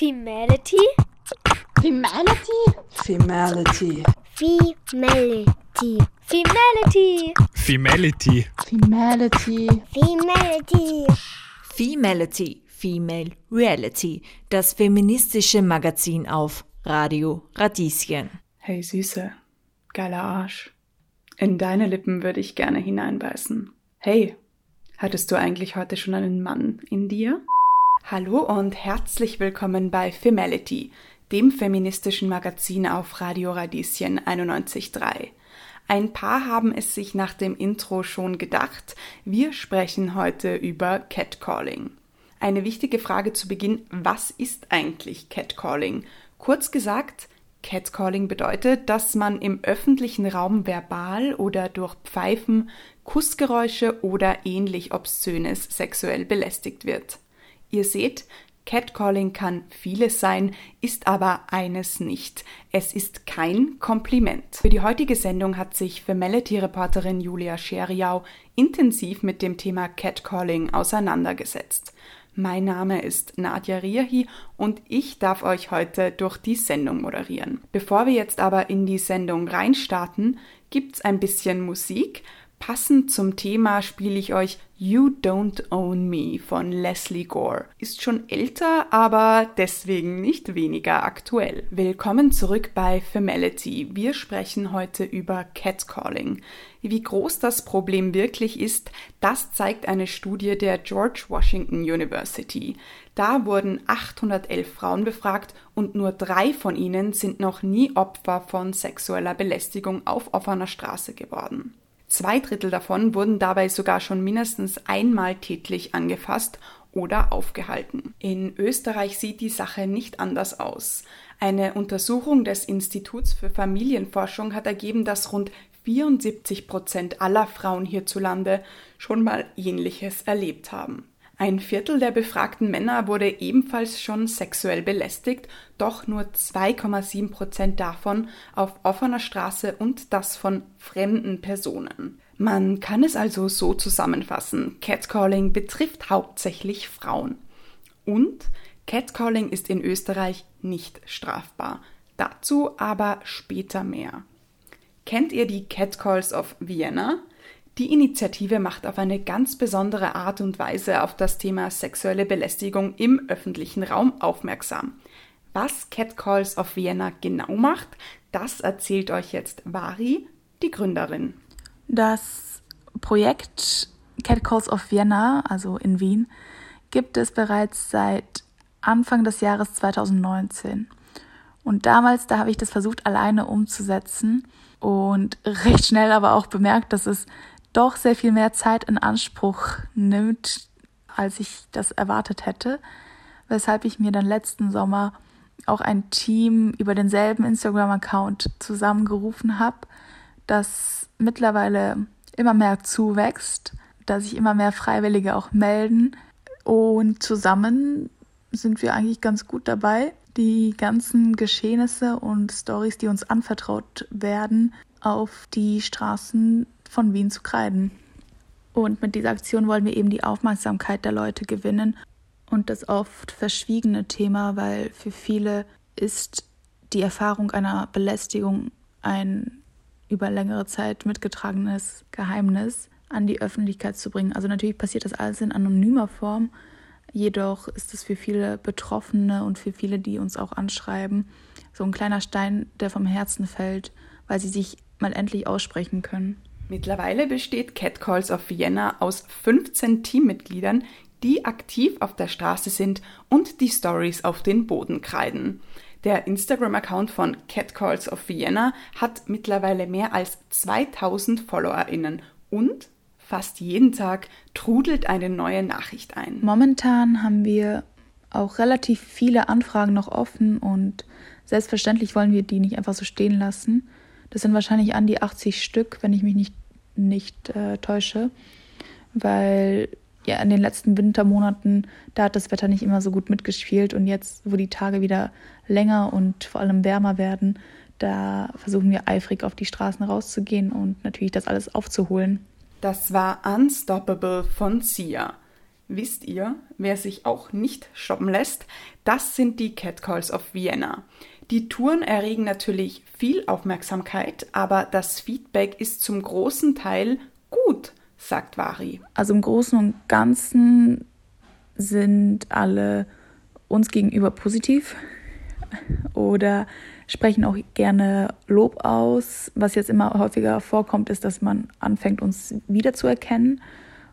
Femality? Femality? Femality. Femality. Femality. Femality. Femality. Femality. Femality, Female Reality, das feministische Magazin auf Radio Radieschen. Hey Süße, geiler Arsch. In deine Lippen würde ich gerne hineinbeißen. Hey, hattest du eigentlich heute schon einen Mann in dir? Hallo und herzlich willkommen bei Femality, dem feministischen Magazin auf Radio Radieschen 91.3. Ein paar haben es sich nach dem Intro schon gedacht, wir sprechen heute über Catcalling. Eine wichtige Frage zu Beginn, was ist eigentlich Catcalling? Kurz gesagt, Catcalling bedeutet, dass man im öffentlichen Raum verbal oder durch Pfeifen, Kussgeräusche oder ähnlich Obszönes sexuell belästigt wird. Ihr seht, Catcalling kann vieles sein, ist aber eines nicht. Es ist kein Kompliment. Für die heutige Sendung hat sich Femality-Reporterin Julia Scheriau intensiv mit dem Thema Catcalling auseinandergesetzt. Mein Name ist Nadja Riahi und ich darf euch heute durch die Sendung moderieren. Bevor wir jetzt aber in die Sendung reinstarten, gibt's ein bisschen Musik. Passend zum Thema spiele ich euch You Don't Own Me von Leslie Gore. Ist schon älter, aber deswegen nicht weniger aktuell. Willkommen zurück bei Femality. Wir sprechen heute über Catcalling. Wie groß das Problem wirklich ist, das zeigt eine Studie der George Washington University. Da wurden 811 Frauen befragt und nur drei von ihnen sind noch nie Opfer von sexueller Belästigung auf offener Straße geworden. Zwei Drittel davon wurden dabei sogar schon mindestens einmal tätlich angefasst oder aufgehalten. In Österreich sieht die Sache nicht anders aus. Eine Untersuchung des Instituts für Familienforschung hat ergeben, dass rund 74 Prozent aller Frauen hierzulande schon mal Ähnliches erlebt haben. Ein Viertel der befragten Männer wurde ebenfalls schon sexuell belästigt, doch nur 2,7 Prozent davon auf offener Straße und das von fremden Personen. Man kann es also so zusammenfassen. Catcalling betrifft hauptsächlich Frauen. Und Catcalling ist in Österreich nicht strafbar. Dazu aber später mehr. Kennt ihr die Catcalls of Vienna? Die Initiative macht auf eine ganz besondere Art und Weise auf das Thema sexuelle Belästigung im öffentlichen Raum aufmerksam. Was Catcalls of Vienna genau macht, das erzählt euch jetzt Vari, die Gründerin. Das Projekt Catcalls of Vienna, also in Wien, gibt es bereits seit Anfang des Jahres 2019. Und damals, da habe ich das versucht alleine umzusetzen und recht schnell aber auch bemerkt, dass es doch sehr viel mehr Zeit in Anspruch nimmt, als ich das erwartet hätte, weshalb ich mir dann letzten Sommer auch ein Team über denselben Instagram-Account zusammengerufen habe, das mittlerweile immer mehr zuwächst, dass sich immer mehr Freiwillige auch melden. Und zusammen sind wir eigentlich ganz gut dabei, die ganzen Geschehnisse und Stories, die uns anvertraut werden, auf die Straßen von Wien zu kreiden. Und mit dieser Aktion wollen wir eben die Aufmerksamkeit der Leute gewinnen und das oft verschwiegene Thema, weil für viele ist die Erfahrung einer Belästigung ein über längere Zeit mitgetragenes Geheimnis an die Öffentlichkeit zu bringen. Also natürlich passiert das alles in anonymer Form, jedoch ist es für viele Betroffene und für viele, die uns auch anschreiben, so ein kleiner Stein, der vom Herzen fällt, weil sie sich mal endlich aussprechen können. Mittlerweile besteht Catcalls of Vienna aus 15 Teammitgliedern, die aktiv auf der Straße sind und die Stories auf den Boden kreiden. Der Instagram-Account von Catcalls of Vienna hat mittlerweile mehr als 2000 FollowerInnen und fast jeden Tag trudelt eine neue Nachricht ein. Momentan haben wir auch relativ viele Anfragen noch offen und selbstverständlich wollen wir die nicht einfach so stehen lassen. Das sind wahrscheinlich an die 80 Stück, wenn ich mich nicht nicht äh, täusche, weil ja in den letzten Wintermonaten, da hat das Wetter nicht immer so gut mitgespielt und jetzt, wo die Tage wieder länger und vor allem wärmer werden, da versuchen wir eifrig auf die Straßen rauszugehen und natürlich das alles aufzuholen. Das war Unstoppable von Sia. wisst ihr, wer sich auch nicht stoppen lässt, das sind die Catcalls of Vienna. Die Touren erregen natürlich viel Aufmerksamkeit, aber das Feedback ist zum großen Teil gut, sagt Vari. Also im Großen und Ganzen sind alle uns gegenüber positiv oder sprechen auch gerne Lob aus. Was jetzt immer häufiger vorkommt, ist, dass man anfängt, uns wiederzuerkennen.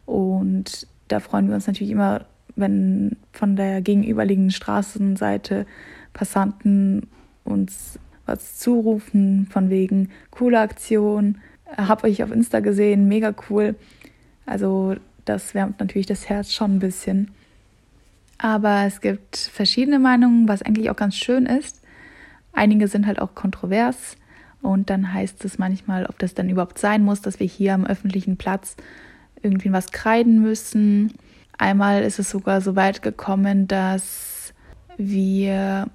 Und da freuen wir uns natürlich immer, wenn von der gegenüberliegenden Straßenseite Passanten uns was zurufen, von wegen coole Aktion, hab euch auf Insta gesehen, mega cool. Also das wärmt natürlich das Herz schon ein bisschen. Aber es gibt verschiedene Meinungen, was eigentlich auch ganz schön ist. Einige sind halt auch kontrovers und dann heißt es manchmal, ob das dann überhaupt sein muss, dass wir hier am öffentlichen Platz irgendwie was kreiden müssen. Einmal ist es sogar so weit gekommen, dass wir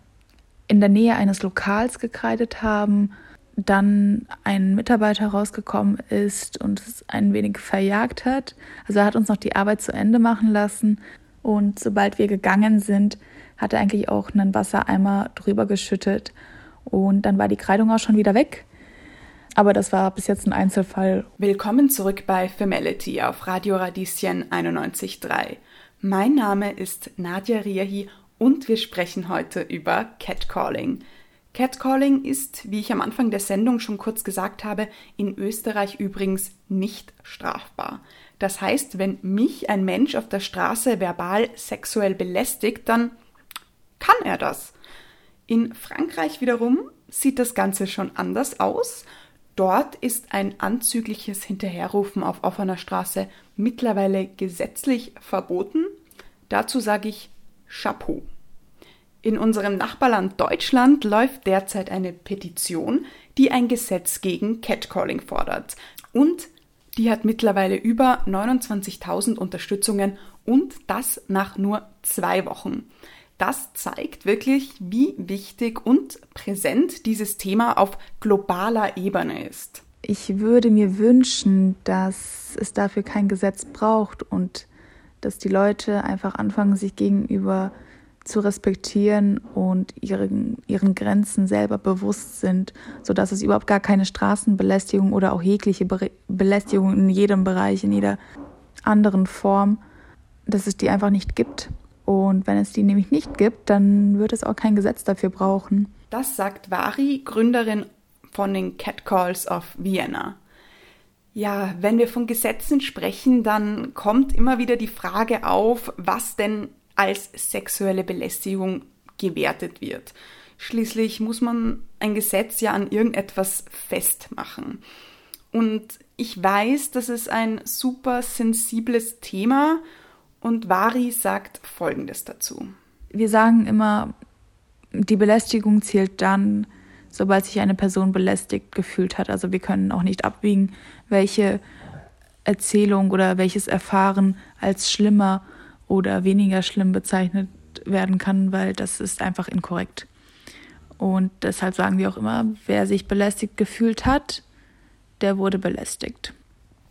in der Nähe eines Lokals gekreidet haben, dann ein Mitarbeiter rausgekommen ist und es ein wenig verjagt hat. Also er hat uns noch die Arbeit zu Ende machen lassen und sobald wir gegangen sind, hat er eigentlich auch einen Wassereimer drüber geschüttet und dann war die Kreidung auch schon wieder weg. Aber das war bis jetzt ein Einzelfall. Willkommen zurück bei Femality auf Radio Radieschen 91.3. Mein Name ist Nadja Riahi und wir sprechen heute über Catcalling. Catcalling ist, wie ich am Anfang der Sendung schon kurz gesagt habe, in Österreich übrigens nicht strafbar. Das heißt, wenn mich ein Mensch auf der Straße verbal sexuell belästigt, dann kann er das. In Frankreich wiederum sieht das Ganze schon anders aus. Dort ist ein anzügliches Hinterherrufen auf offener Straße mittlerweile gesetzlich verboten. Dazu sage ich Chapeau. In unserem Nachbarland Deutschland läuft derzeit eine Petition, die ein Gesetz gegen Catcalling fordert. Und die hat mittlerweile über 29.000 Unterstützungen und das nach nur zwei Wochen. Das zeigt wirklich, wie wichtig und präsent dieses Thema auf globaler Ebene ist. Ich würde mir wünschen, dass es dafür kein Gesetz braucht und dass die Leute einfach anfangen, sich gegenüber zu respektieren und ihren, ihren Grenzen selber bewusst sind, sodass es überhaupt gar keine Straßenbelästigung oder auch jegliche Be Belästigung in jedem Bereich, in jeder anderen Form, dass es die einfach nicht gibt. Und wenn es die nämlich nicht gibt, dann wird es auch kein Gesetz dafür brauchen. Das sagt Vari, Gründerin von den Catcalls of Vienna. Ja, wenn wir von Gesetzen sprechen, dann kommt immer wieder die Frage auf, was denn als sexuelle Belästigung gewertet wird. Schließlich muss man ein Gesetz ja an irgendetwas festmachen. Und ich weiß, das ist ein super sensibles Thema und Vari sagt Folgendes dazu. Wir sagen immer, die Belästigung zählt dann, sobald sich eine Person belästigt gefühlt hat. Also wir können auch nicht abwiegen, welche Erzählung oder welches Erfahren als schlimmer oder weniger schlimm bezeichnet werden kann, weil das ist einfach inkorrekt. Und deshalb sagen wir auch immer, wer sich belästigt gefühlt hat, der wurde belästigt.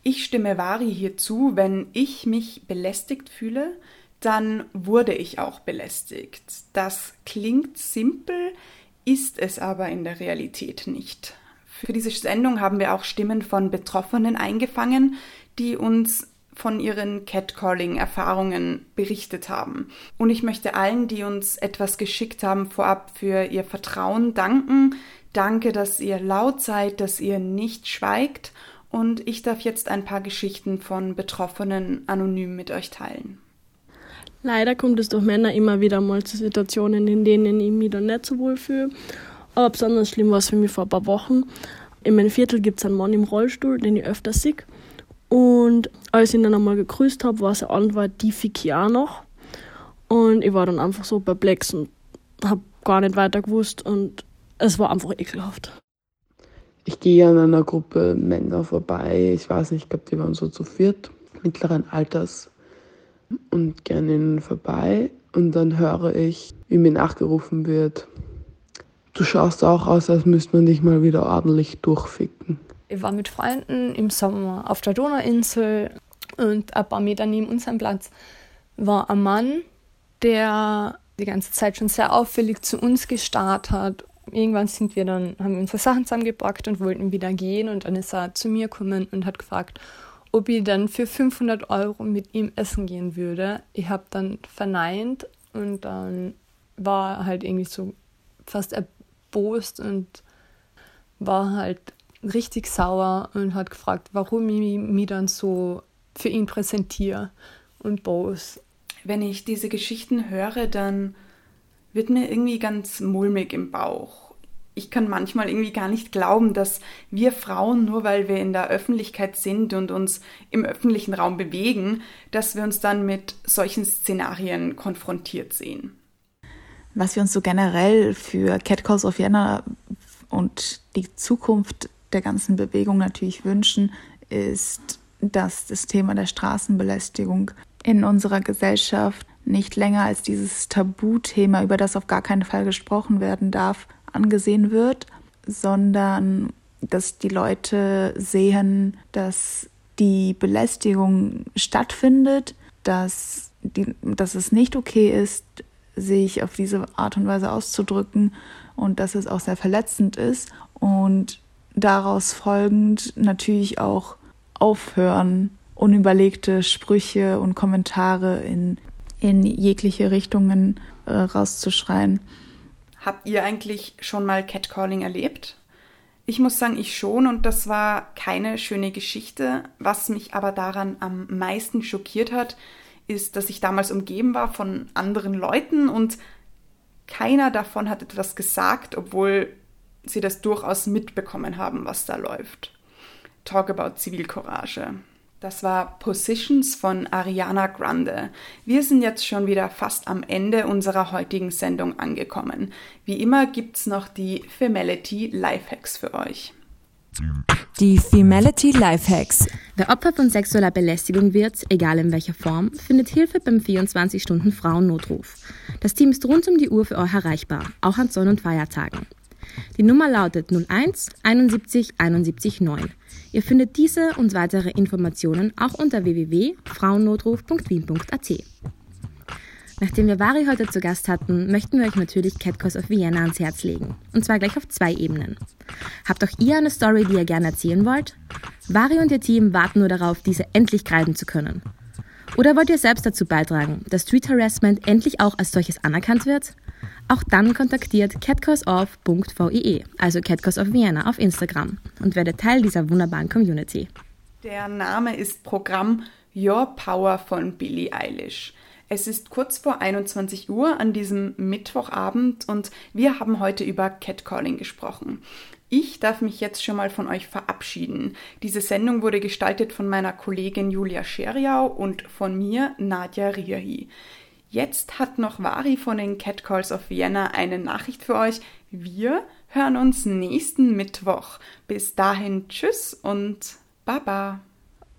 Ich stimme Vari hier zu, wenn ich mich belästigt fühle, dann wurde ich auch belästigt. Das klingt simpel, ist es aber in der Realität nicht. Für diese Sendung haben wir auch Stimmen von Betroffenen eingefangen, die uns von ihren Catcalling-Erfahrungen berichtet haben. Und ich möchte allen, die uns etwas geschickt haben, vorab für ihr Vertrauen danken. Danke, dass ihr laut seid, dass ihr nicht schweigt. Und ich darf jetzt ein paar Geschichten von Betroffenen anonym mit euch teilen. Leider kommt es durch Männer immer wieder mal zu Situationen, in denen ich mich dann nicht so wohl fühle. Aber besonders schlimm war es für mich vor ein paar Wochen. In meinem Viertel gibt es einen Mann im Rollstuhl, den ich öfter sehe. Und als ich ihn dann einmal gegrüßt habe, war seine Antwort, die fick ja noch. Und ich war dann einfach so perplex und habe gar nicht weiter gewusst und es war einfach ekelhaft. Ich gehe an einer Gruppe Männer vorbei, ich weiß nicht, ich glaube, die waren so zu viert, mittleren Alters und ihnen vorbei und dann höre ich, wie mir nachgerufen wird, du schaust auch aus, als müsste man dich mal wieder ordentlich durchficken. Ich war mit Freunden im Sommer auf der Donauinsel und ein paar Meter neben unserem Platz war ein Mann, der die ganze Zeit schon sehr auffällig zu uns gestarrt hat. Irgendwann sind wir dann, haben wir unsere Sachen zusammengepackt und wollten wieder gehen und dann ist er zu mir gekommen und hat gefragt, ob ich dann für 500 Euro mit ihm essen gehen würde. Ich habe dann verneint und dann war er halt irgendwie so fast erbost und war halt richtig sauer und hat gefragt, warum ich mich dann so für ihn präsentiere und Bose. Wenn ich diese Geschichten höre, dann wird mir irgendwie ganz mulmig im Bauch. Ich kann manchmal irgendwie gar nicht glauben, dass wir Frauen, nur weil wir in der Öffentlichkeit sind und uns im öffentlichen Raum bewegen, dass wir uns dann mit solchen Szenarien konfrontiert sehen. Was wir uns so generell für Catcalls of Vienna und die Zukunft der ganzen Bewegung natürlich wünschen, ist, dass das Thema der Straßenbelästigung in unserer Gesellschaft nicht länger als dieses Tabuthema, über das auf gar keinen Fall gesprochen werden darf, angesehen wird, sondern dass die Leute sehen, dass die Belästigung stattfindet, dass, die, dass es nicht okay ist, sich auf diese Art und Weise auszudrücken und dass es auch sehr verletzend ist und daraus folgend natürlich auch aufhören, unüberlegte Sprüche und Kommentare in, in jegliche Richtungen äh, rauszuschreien. Habt ihr eigentlich schon mal Catcalling erlebt? Ich muss sagen, ich schon und das war keine schöne Geschichte. Was mich aber daran am meisten schockiert hat, ist, dass ich damals umgeben war von anderen Leuten und keiner davon hat etwas gesagt, obwohl sie das durchaus mitbekommen haben, was da läuft. Talk about Zivilcourage. Das war Positions von Ariana Grande. Wir sind jetzt schon wieder fast am Ende unserer heutigen Sendung angekommen. Wie immer gibt's noch die Femality Lifehacks für euch. Die Femality Lifehacks. Wer Opfer von sexueller Belästigung wird, egal in welcher Form, findet Hilfe beim 24-Stunden-Frauennotruf. Das Team ist rund um die Uhr für euch erreichbar, auch an Sonn- und Feiertagen. Die Nummer lautet 01 71 71 9. Ihr findet diese und weitere Informationen auch unter www.frauennotruf.wien.at. Nachdem wir Vari heute zu Gast hatten, möchten wir euch natürlich Catcalls of Vienna ans Herz legen. Und zwar gleich auf zwei Ebenen. Habt auch ihr eine Story, die ihr gerne erzählen wollt? Vari und ihr Team warten nur darauf, diese endlich greifen zu können. Oder wollt ihr selbst dazu beitragen, dass Street Harassment endlich auch als solches anerkannt wird? Auch dann kontaktiert catcalls.of.vie, also Catcalls of Vienna auf Instagram und werdet Teil dieser wunderbaren Community. Der Name ist Programm Your Power von Billie Eilish. Es ist kurz vor 21 Uhr an diesem Mittwochabend und wir haben heute über Catcalling gesprochen. Ich darf mich jetzt schon mal von euch verabschieden. Diese Sendung wurde gestaltet von meiner Kollegin Julia Scheriau und von mir, Nadja Riahi. Jetzt hat noch Vari von den Catcalls of Vienna eine Nachricht für euch. Wir hören uns nächsten Mittwoch. Bis dahin tschüss und baba.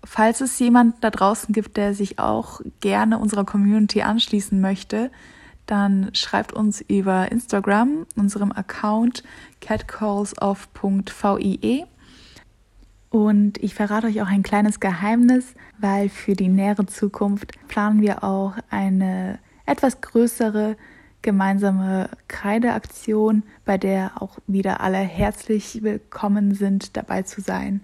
Falls es jemand da draußen gibt, der sich auch gerne unserer Community anschließen möchte, dann schreibt uns über Instagram, unserem Account catcallsof.vie. Und ich verrate euch auch ein kleines Geheimnis, weil für die nähere Zukunft planen wir auch eine etwas größere gemeinsame Kreideaktion, bei der auch wieder alle herzlich willkommen sind, dabei zu sein.